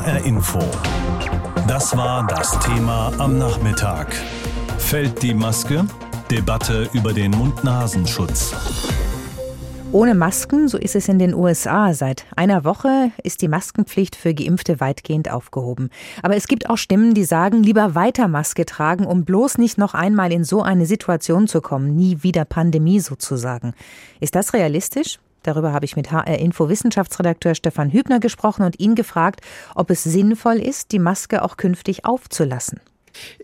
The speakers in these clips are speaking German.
HR Info. Das war das Thema am Nachmittag. Fällt die Maske? Debatte über den Mund-Nasenschutz. Ohne Masken, so ist es in den USA. Seit einer Woche ist die Maskenpflicht für Geimpfte weitgehend aufgehoben. Aber es gibt auch Stimmen, die sagen, lieber weiter Maske tragen, um bloß nicht noch einmal in so eine Situation zu kommen. Nie wieder Pandemie sozusagen. Ist das realistisch? Darüber habe ich mit HR Info Wissenschaftsredakteur Stefan Hübner gesprochen und ihn gefragt, ob es sinnvoll ist, die Maske auch künftig aufzulassen.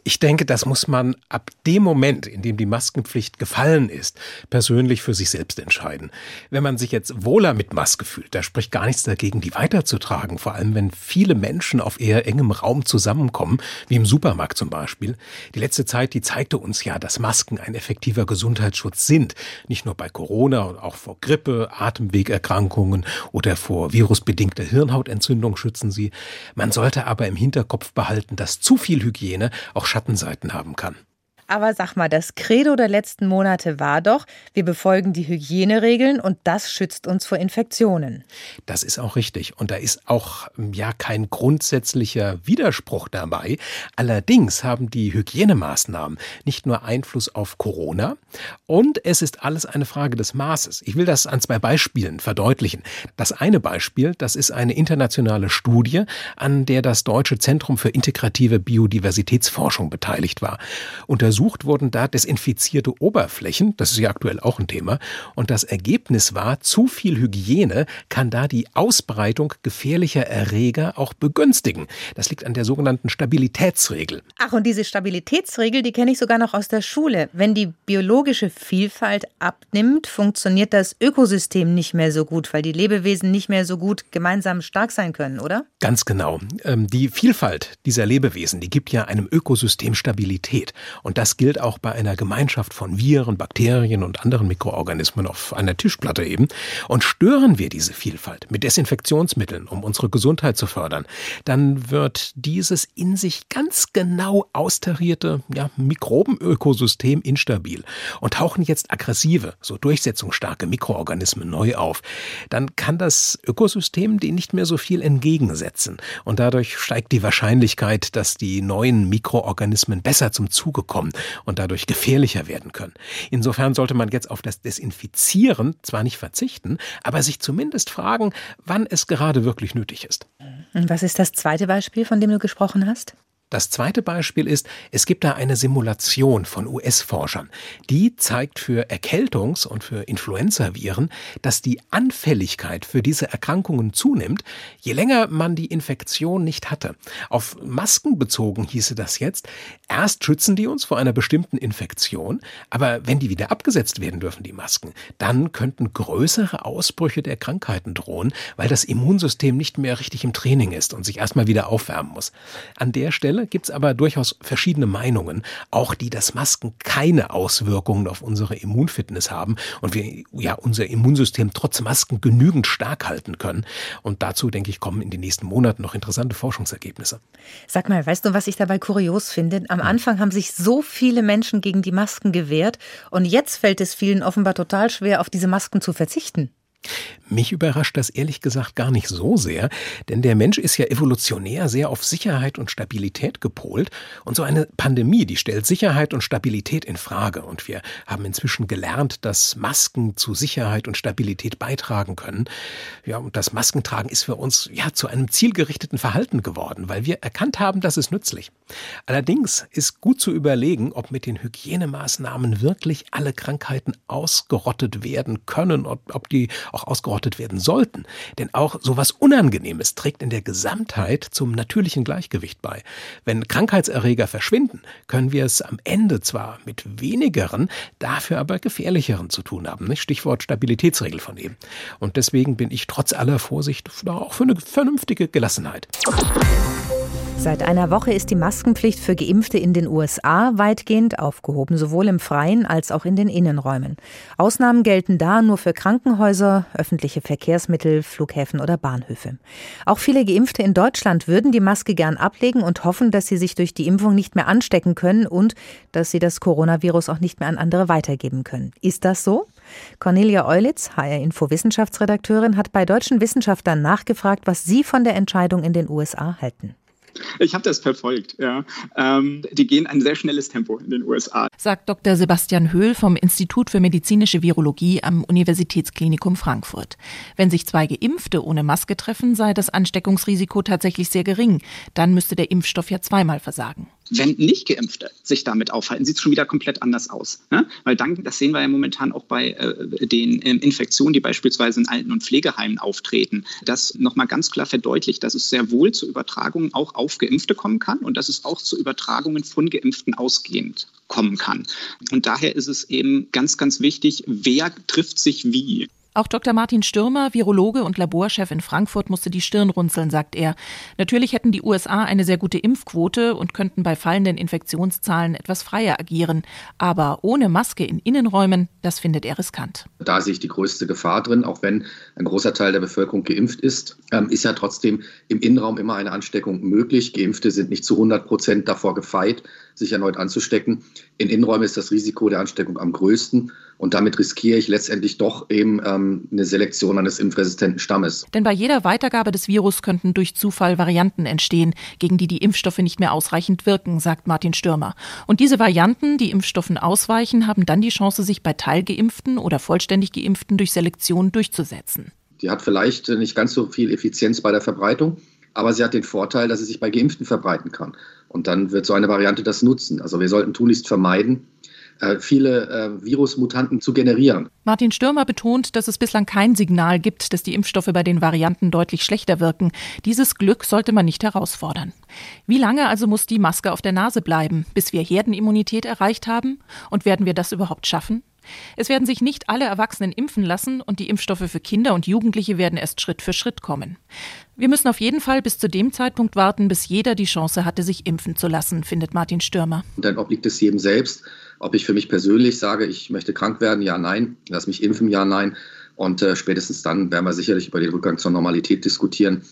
Ich denke, das muss man ab dem Moment, in dem die Maskenpflicht gefallen ist, persönlich für sich selbst entscheiden. Wenn man sich jetzt wohler mit Maske fühlt, da spricht gar nichts dagegen, die weiterzutragen, vor allem wenn viele Menschen auf eher engem Raum zusammenkommen, wie im Supermarkt zum Beispiel. Die letzte Zeit, die zeigte uns ja, dass Masken ein effektiver Gesundheitsschutz sind, nicht nur bei Corona und auch vor Grippe, Atemwegerkrankungen oder vor virusbedingter Hirnhautentzündung schützen sie. Man sollte aber im Hinterkopf behalten, dass zu viel Hygiene auch Schattenseiten haben kann. Aber sag mal, das Credo der letzten Monate war doch, wir befolgen die Hygieneregeln und das schützt uns vor Infektionen. Das ist auch richtig. Und da ist auch ja kein grundsätzlicher Widerspruch dabei. Allerdings haben die Hygienemaßnahmen nicht nur Einfluss auf Corona und es ist alles eine Frage des Maßes. Ich will das an zwei Beispielen verdeutlichen. Das eine Beispiel, das ist eine internationale Studie, an der das Deutsche Zentrum für integrative Biodiversitätsforschung beteiligt war. Unter untersucht wurden da desinfizierte Oberflächen, das ist ja aktuell auch ein Thema, und das Ergebnis war, zu viel Hygiene kann da die Ausbreitung gefährlicher Erreger auch begünstigen. Das liegt an der sogenannten Stabilitätsregel. Ach, und diese Stabilitätsregel, die kenne ich sogar noch aus der Schule. Wenn die biologische Vielfalt abnimmt, funktioniert das Ökosystem nicht mehr so gut, weil die Lebewesen nicht mehr so gut gemeinsam stark sein können, oder? Ganz genau. Ähm, die Vielfalt dieser Lebewesen, die gibt ja einem Ökosystem Stabilität. Und das das gilt auch bei einer Gemeinschaft von Viren, Bakterien und anderen Mikroorganismen auf einer Tischplatte eben. Und stören wir diese Vielfalt mit Desinfektionsmitteln, um unsere Gesundheit zu fördern, dann wird dieses in sich ganz genau austarierte ja, Mikrobenökosystem instabil und tauchen jetzt aggressive, so durchsetzungsstarke Mikroorganismen neu auf. Dann kann das Ökosystem denen nicht mehr so viel entgegensetzen. Und dadurch steigt die Wahrscheinlichkeit, dass die neuen Mikroorganismen besser zum Zuge kommen und dadurch gefährlicher werden können. Insofern sollte man jetzt auf das Desinfizieren zwar nicht verzichten, aber sich zumindest fragen, wann es gerade wirklich nötig ist. Und was ist das zweite Beispiel, von dem du gesprochen hast? Das zweite Beispiel ist, es gibt da eine Simulation von US-Forschern. Die zeigt für Erkältungs- und für Influenzaviren, dass die Anfälligkeit für diese Erkrankungen zunimmt, je länger man die Infektion nicht hatte. Auf Masken bezogen hieße das jetzt, erst schützen die uns vor einer bestimmten Infektion, aber wenn die wieder abgesetzt werden dürfen, die Masken, dann könnten größere Ausbrüche der Krankheiten drohen, weil das Immunsystem nicht mehr richtig im Training ist und sich erstmal wieder aufwärmen muss. An der Stelle gibt es aber durchaus verschiedene Meinungen, auch die, dass Masken keine Auswirkungen auf unsere Immunfitness haben und wir ja unser Immunsystem trotz Masken genügend stark halten können. Und dazu, denke ich, kommen in den nächsten Monaten noch interessante Forschungsergebnisse. Sag mal, weißt du, was ich dabei kurios finde? Am hm. Anfang haben sich so viele Menschen gegen die Masken gewehrt und jetzt fällt es vielen offenbar total schwer, auf diese Masken zu verzichten. Mich überrascht das ehrlich gesagt gar nicht so sehr, denn der Mensch ist ja evolutionär sehr auf Sicherheit und Stabilität gepolt und so eine Pandemie, die stellt Sicherheit und Stabilität in Frage und wir haben inzwischen gelernt, dass Masken zu Sicherheit und Stabilität beitragen können. Ja, und das Maskentragen ist für uns ja zu einem zielgerichteten Verhalten geworden, weil wir erkannt haben, das ist nützlich. Allerdings ist gut zu überlegen, ob mit den Hygienemaßnahmen wirklich alle Krankheiten ausgerottet werden können, ob, ob die auch ausgerottet werden sollten. Denn auch sowas Unangenehmes trägt in der Gesamtheit zum natürlichen Gleichgewicht bei. Wenn Krankheitserreger verschwinden, können wir es am Ende zwar mit wenigeren, dafür aber gefährlicheren zu tun haben. Stichwort Stabilitätsregel von eben. Und deswegen bin ich trotz aller Vorsicht auch für eine vernünftige Gelassenheit. Seit einer Woche ist die Maskenpflicht für Geimpfte in den USA weitgehend aufgehoben, sowohl im Freien als auch in den Innenräumen. Ausnahmen gelten da nur für Krankenhäuser, öffentliche Verkehrsmittel, Flughäfen oder Bahnhöfe. Auch viele Geimpfte in Deutschland würden die Maske gern ablegen und hoffen, dass sie sich durch die Impfung nicht mehr anstecken können und dass sie das Coronavirus auch nicht mehr an andere weitergeben können. Ist das so? Cornelia Eulitz, HR-Info-Wissenschaftsredakteurin, hat bei deutschen Wissenschaftlern nachgefragt, was sie von der Entscheidung in den USA halten. Ich habe das verfolgt. Ja. Ähm, die gehen ein sehr schnelles Tempo in den USA. Sagt Dr. Sebastian Höhl vom Institut für medizinische Virologie am Universitätsklinikum Frankfurt. Wenn sich zwei Geimpfte ohne Maske treffen, sei das Ansteckungsrisiko tatsächlich sehr gering. Dann müsste der Impfstoff ja zweimal versagen. Wenn nicht Geimpfte sich damit aufhalten, sieht es schon wieder komplett anders aus. Ne? Weil dann, das sehen wir ja momentan auch bei äh, den äh, Infektionen, die beispielsweise in Alten- und Pflegeheimen auftreten, das nochmal ganz klar verdeutlicht, dass es sehr wohl zu Übertragungen auch auf Geimpfte kommen kann und dass es auch zu Übertragungen von Geimpften ausgehend kommen kann. Und daher ist es eben ganz, ganz wichtig, wer trifft sich wie. Auch Dr. Martin Stürmer, Virologe und Laborchef in Frankfurt, musste die Stirn runzeln, sagt er. Natürlich hätten die USA eine sehr gute Impfquote und könnten bei fallenden Infektionszahlen etwas freier agieren. Aber ohne Maske in Innenräumen, das findet er riskant. Da sehe ich die größte Gefahr drin, auch wenn ein großer Teil der Bevölkerung geimpft ist, ähm, ist ja trotzdem im Innenraum immer eine Ansteckung möglich. Geimpfte sind nicht zu 100 Prozent davor gefeit, sich erneut anzustecken. In Innenräumen ist das Risiko der Ansteckung am größten. Und damit riskiere ich letztendlich doch eben ähm, eine Selektion eines impfresistenten Stammes. Denn bei jeder Weitergabe des Virus könnten durch Zufall Varianten entstehen, gegen die die Impfstoffe nicht mehr ausreichend wirken, sagt Martin Stürmer. Und diese Varianten, die Impfstoffen ausweichen, haben dann die Chance, sich bei Teilgeimpften oder vollständig Geimpften durch Selektion durchzusetzen. Die hat vielleicht nicht ganz so viel Effizienz bei der Verbreitung, aber sie hat den Vorteil, dass sie sich bei Geimpften verbreiten kann. Und dann wird so eine Variante das nutzen. Also wir sollten tunlichst vermeiden, äh, viele äh, Virusmutanten zu generieren. Martin Stürmer betont, dass es bislang kein Signal gibt, dass die Impfstoffe bei den Varianten deutlich schlechter wirken. Dieses Glück sollte man nicht herausfordern. Wie lange also muss die Maske auf der Nase bleiben, bis wir Herdenimmunität erreicht haben? Und werden wir das überhaupt schaffen? Es werden sich nicht alle Erwachsenen impfen lassen und die Impfstoffe für Kinder und Jugendliche werden erst Schritt für Schritt kommen. Wir müssen auf jeden Fall bis zu dem Zeitpunkt warten, bis jeder die Chance hatte, sich impfen zu lassen, findet Martin Stürmer. Und dann obliegt es jedem selbst, ob ich für mich persönlich sage, ich möchte krank werden, ja, nein, lass mich impfen, ja, nein. Und äh, spätestens dann werden wir sicherlich über den Rückgang zur Normalität diskutieren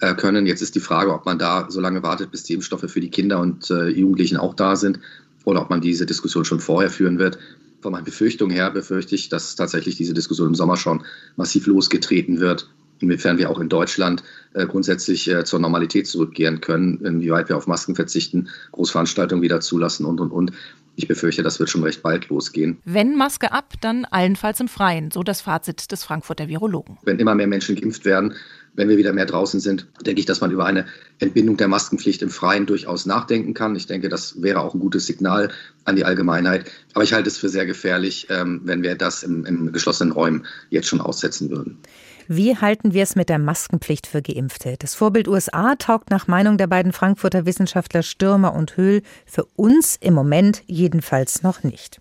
äh, können. Jetzt ist die Frage, ob man da so lange wartet, bis die Impfstoffe für die Kinder und äh, Jugendlichen auch da sind oder ob man diese Diskussion schon vorher führen wird von meinen Befürchtungen her befürchte ich, dass tatsächlich diese Diskussion im Sommer schon massiv losgetreten wird. Inwiefern wir auch in Deutschland äh, grundsätzlich äh, zur Normalität zurückkehren können, inwieweit wir auf Masken verzichten, Großveranstaltungen wieder zulassen und, und, und. Ich befürchte, das wird schon recht bald losgehen. Wenn Maske ab, dann allenfalls im Freien, so das Fazit des Frankfurter Virologen. Wenn immer mehr Menschen geimpft werden, wenn wir wieder mehr draußen sind, denke ich, dass man über eine Entbindung der Maskenpflicht im Freien durchaus nachdenken kann. Ich denke, das wäre auch ein gutes Signal an die Allgemeinheit. Aber ich halte es für sehr gefährlich, ähm, wenn wir das im, im geschlossenen Räumen jetzt schon aussetzen würden. Wie halten wir es mit der Maskenpflicht für Geimpfte? Das Vorbild USA taugt nach Meinung der beiden Frankfurter Wissenschaftler Stürmer und Höhl für uns im Moment jedenfalls noch nicht.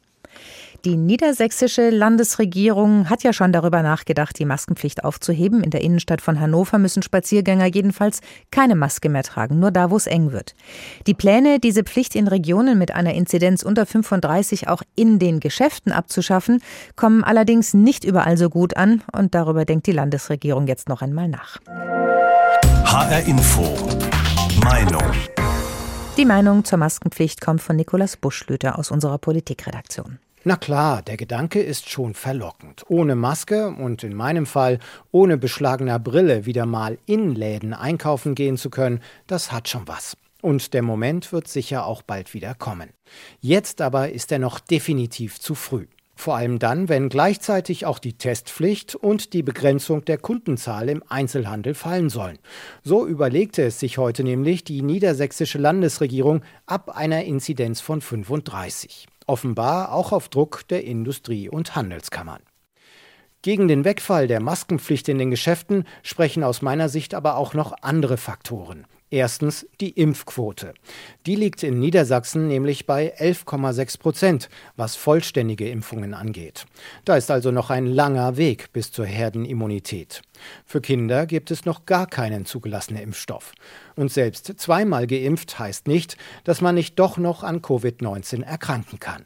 Die niedersächsische Landesregierung hat ja schon darüber nachgedacht, die Maskenpflicht aufzuheben. In der Innenstadt von Hannover müssen Spaziergänger jedenfalls keine Maske mehr tragen, nur da, wo es eng wird. Die Pläne, diese Pflicht in Regionen mit einer Inzidenz unter 35 auch in den Geschäften abzuschaffen, kommen allerdings nicht überall so gut an und darüber denkt die Landesregierung jetzt noch einmal nach. HR Info. Meinung. Die Meinung zur Maskenpflicht kommt von Nikolaus Buschlüter aus unserer Politikredaktion. Na klar, der Gedanke ist schon verlockend. Ohne Maske und in meinem Fall ohne beschlagener Brille wieder mal in Läden einkaufen gehen zu können, das hat schon was. Und der Moment wird sicher auch bald wieder kommen. Jetzt aber ist er noch definitiv zu früh. Vor allem dann, wenn gleichzeitig auch die Testpflicht und die Begrenzung der Kundenzahl im Einzelhandel fallen sollen. So überlegte es sich heute nämlich die niedersächsische Landesregierung ab einer Inzidenz von 35 offenbar auch auf Druck der Industrie- und Handelskammern. Gegen den Wegfall der Maskenpflicht in den Geschäften sprechen aus meiner Sicht aber auch noch andere Faktoren. Erstens die Impfquote. Die liegt in Niedersachsen nämlich bei 11,6 Prozent, was vollständige Impfungen angeht. Da ist also noch ein langer Weg bis zur Herdenimmunität. Für Kinder gibt es noch gar keinen zugelassenen Impfstoff. Und selbst zweimal geimpft heißt nicht, dass man nicht doch noch an Covid-19 erkranken kann.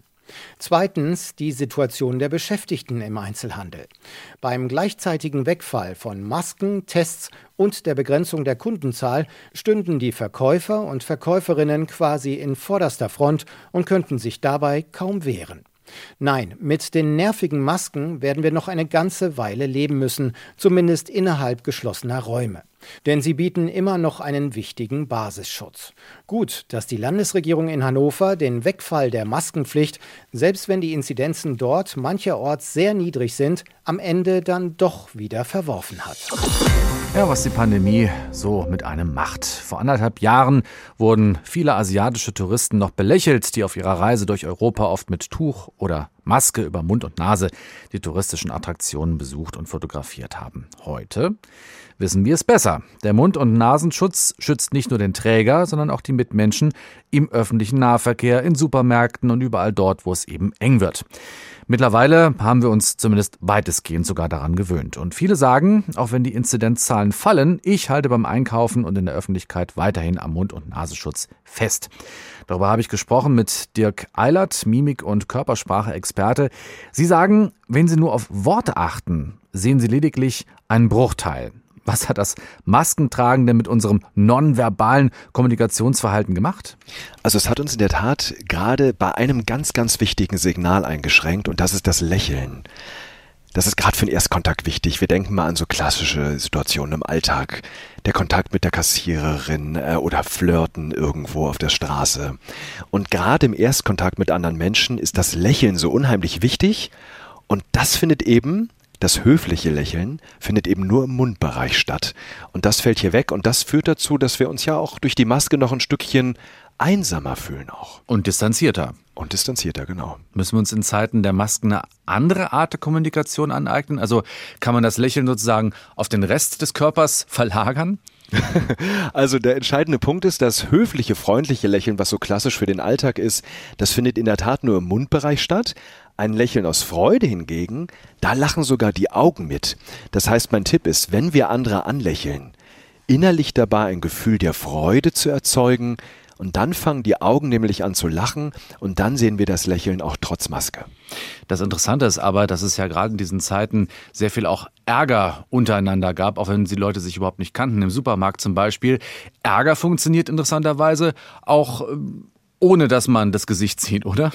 Zweitens die Situation der Beschäftigten im Einzelhandel. Beim gleichzeitigen Wegfall von Masken, Tests und der Begrenzung der Kundenzahl stünden die Verkäufer und Verkäuferinnen quasi in vorderster Front und könnten sich dabei kaum wehren. Nein, mit den nervigen Masken werden wir noch eine ganze Weile leben müssen, zumindest innerhalb geschlossener Räume. Denn sie bieten immer noch einen wichtigen Basisschutz. Gut, dass die Landesregierung in Hannover den Wegfall der Maskenpflicht, selbst wenn die Inzidenzen dort mancherorts sehr niedrig sind, am Ende dann doch wieder verworfen hat. Ja, was die Pandemie so mit einem macht. Vor anderthalb Jahren wurden viele asiatische Touristen noch belächelt, die auf ihrer Reise durch Europa oft mit Tuch oder Maske über Mund und Nase die touristischen Attraktionen besucht und fotografiert haben. Heute wissen wir es besser. Der Mund- und Nasenschutz schützt nicht nur den Träger, sondern auch die Mitmenschen im öffentlichen Nahverkehr, in Supermärkten und überall dort, wo es eben eng wird. Mittlerweile haben wir uns zumindest weitestgehend sogar daran gewöhnt. Und viele sagen, auch wenn die Inzidenzzahlen fallen, ich halte beim Einkaufen und in der Öffentlichkeit weiterhin am Mund- und Nasenschutz fest. Darüber habe ich gesprochen mit Dirk Eilert, Mimik- und Körpersprache-Experte. Sie sagen, wenn Sie nur auf Worte achten, sehen Sie lediglich einen Bruchteil. Was hat das Maskentragen denn mit unserem nonverbalen Kommunikationsverhalten gemacht? Also es hat uns in der Tat gerade bei einem ganz, ganz wichtigen Signal eingeschränkt und das ist das Lächeln. Das ist gerade für den Erstkontakt wichtig. Wir denken mal an so klassische Situationen im Alltag. Der Kontakt mit der Kassiererin äh, oder Flirten irgendwo auf der Straße. Und gerade im Erstkontakt mit anderen Menschen ist das Lächeln so unheimlich wichtig. Und das findet eben das höfliche Lächeln findet eben nur im Mundbereich statt. Und das fällt hier weg und das führt dazu, dass wir uns ja auch durch die Maske noch ein Stückchen einsamer fühlen auch. Und distanzierter. Und distanzierter, genau. Müssen wir uns in Zeiten der Masken eine andere Art der Kommunikation aneignen? Also kann man das Lächeln sozusagen auf den Rest des Körpers verlagern? Also der entscheidende Punkt ist, das höfliche, freundliche Lächeln, was so klassisch für den Alltag ist, das findet in der Tat nur im Mundbereich statt. Ein Lächeln aus Freude hingegen, da lachen sogar die Augen mit. Das heißt, mein Tipp ist, wenn wir andere anlächeln, innerlich dabei ein Gefühl der Freude zu erzeugen, und dann fangen die Augen nämlich an zu lachen und dann sehen wir das Lächeln auch trotz Maske. Das Interessante ist aber, dass es ja gerade in diesen Zeiten sehr viel auch Ärger untereinander gab, auch wenn die Leute sich überhaupt nicht kannten. Im Supermarkt zum Beispiel. Ärger funktioniert interessanterweise auch ähm, ohne, dass man das Gesicht sieht, oder?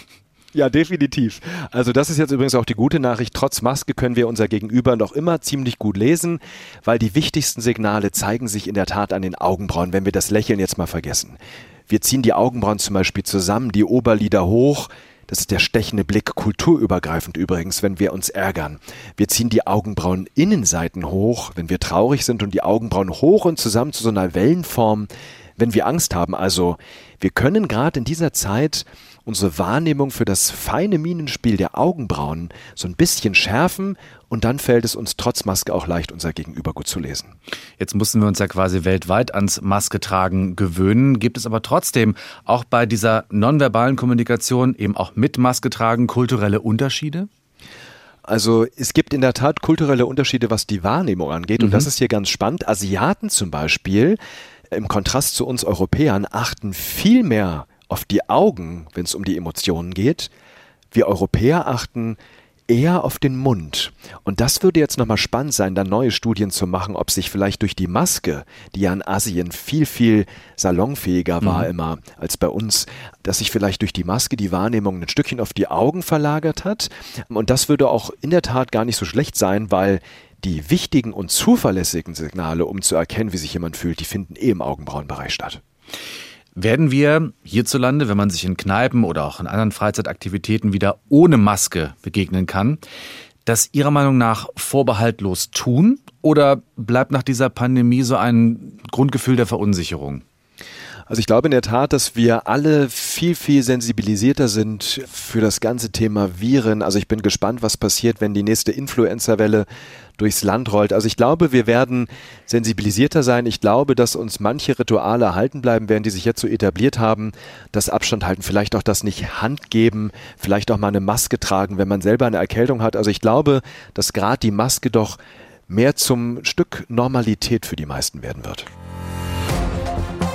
Ja, definitiv. Also das ist jetzt übrigens auch die gute Nachricht. Trotz Maske können wir unser Gegenüber noch immer ziemlich gut lesen, weil die wichtigsten Signale zeigen sich in der Tat an den Augenbrauen, wenn wir das Lächeln jetzt mal vergessen. Wir ziehen die Augenbrauen zum Beispiel zusammen, die Oberlider hoch. Das ist der stechende Blick, kulturübergreifend übrigens, wenn wir uns ärgern. Wir ziehen die Augenbrauen Innenseiten hoch, wenn wir traurig sind und die Augenbrauen hoch und zusammen zu so einer Wellenform, wenn wir Angst haben. Also wir können gerade in dieser Zeit unsere Wahrnehmung für das feine Minenspiel der Augenbrauen so ein bisschen schärfen und dann fällt es uns trotz Maske auch leicht, unser Gegenüber gut zu lesen. Jetzt mussten wir uns ja quasi weltweit ans Maske tragen gewöhnen. Gibt es aber trotzdem auch bei dieser nonverbalen Kommunikation eben auch mit Maske tragen kulturelle Unterschiede? Also es gibt in der Tat kulturelle Unterschiede, was die Wahrnehmung angeht. Mhm. Und das ist hier ganz spannend. Asiaten zum Beispiel, im Kontrast zu uns Europäern, achten viel mehr auf die Augen, wenn es um die Emotionen geht. Wir Europäer achten eher auf den Mund. Und das würde jetzt nochmal spannend sein, da neue Studien zu machen, ob sich vielleicht durch die Maske, die ja in Asien viel, viel salonfähiger war mhm. immer als bei uns, dass sich vielleicht durch die Maske die Wahrnehmung ein Stückchen auf die Augen verlagert hat. Und das würde auch in der Tat gar nicht so schlecht sein, weil die wichtigen und zuverlässigen Signale, um zu erkennen, wie sich jemand fühlt, die finden eh im Augenbrauenbereich statt. Werden wir hierzulande, wenn man sich in Kneipen oder auch in anderen Freizeitaktivitäten wieder ohne Maske begegnen kann, das Ihrer Meinung nach vorbehaltlos tun? Oder bleibt nach dieser Pandemie so ein Grundgefühl der Verunsicherung? Also ich glaube in der Tat, dass wir alle viel, viel sensibilisierter sind für das ganze Thema Viren. Also ich bin gespannt, was passiert, wenn die nächste Influenza-Welle durchs Land rollt. Also ich glaube, wir werden sensibilisierter sein. Ich glaube, dass uns manche Rituale erhalten bleiben werden, die sich jetzt so etabliert haben. Das Abstand halten, vielleicht auch das nicht Hand geben, vielleicht auch mal eine Maske tragen, wenn man selber eine Erkältung hat. Also ich glaube, dass gerade die Maske doch mehr zum Stück Normalität für die meisten werden wird.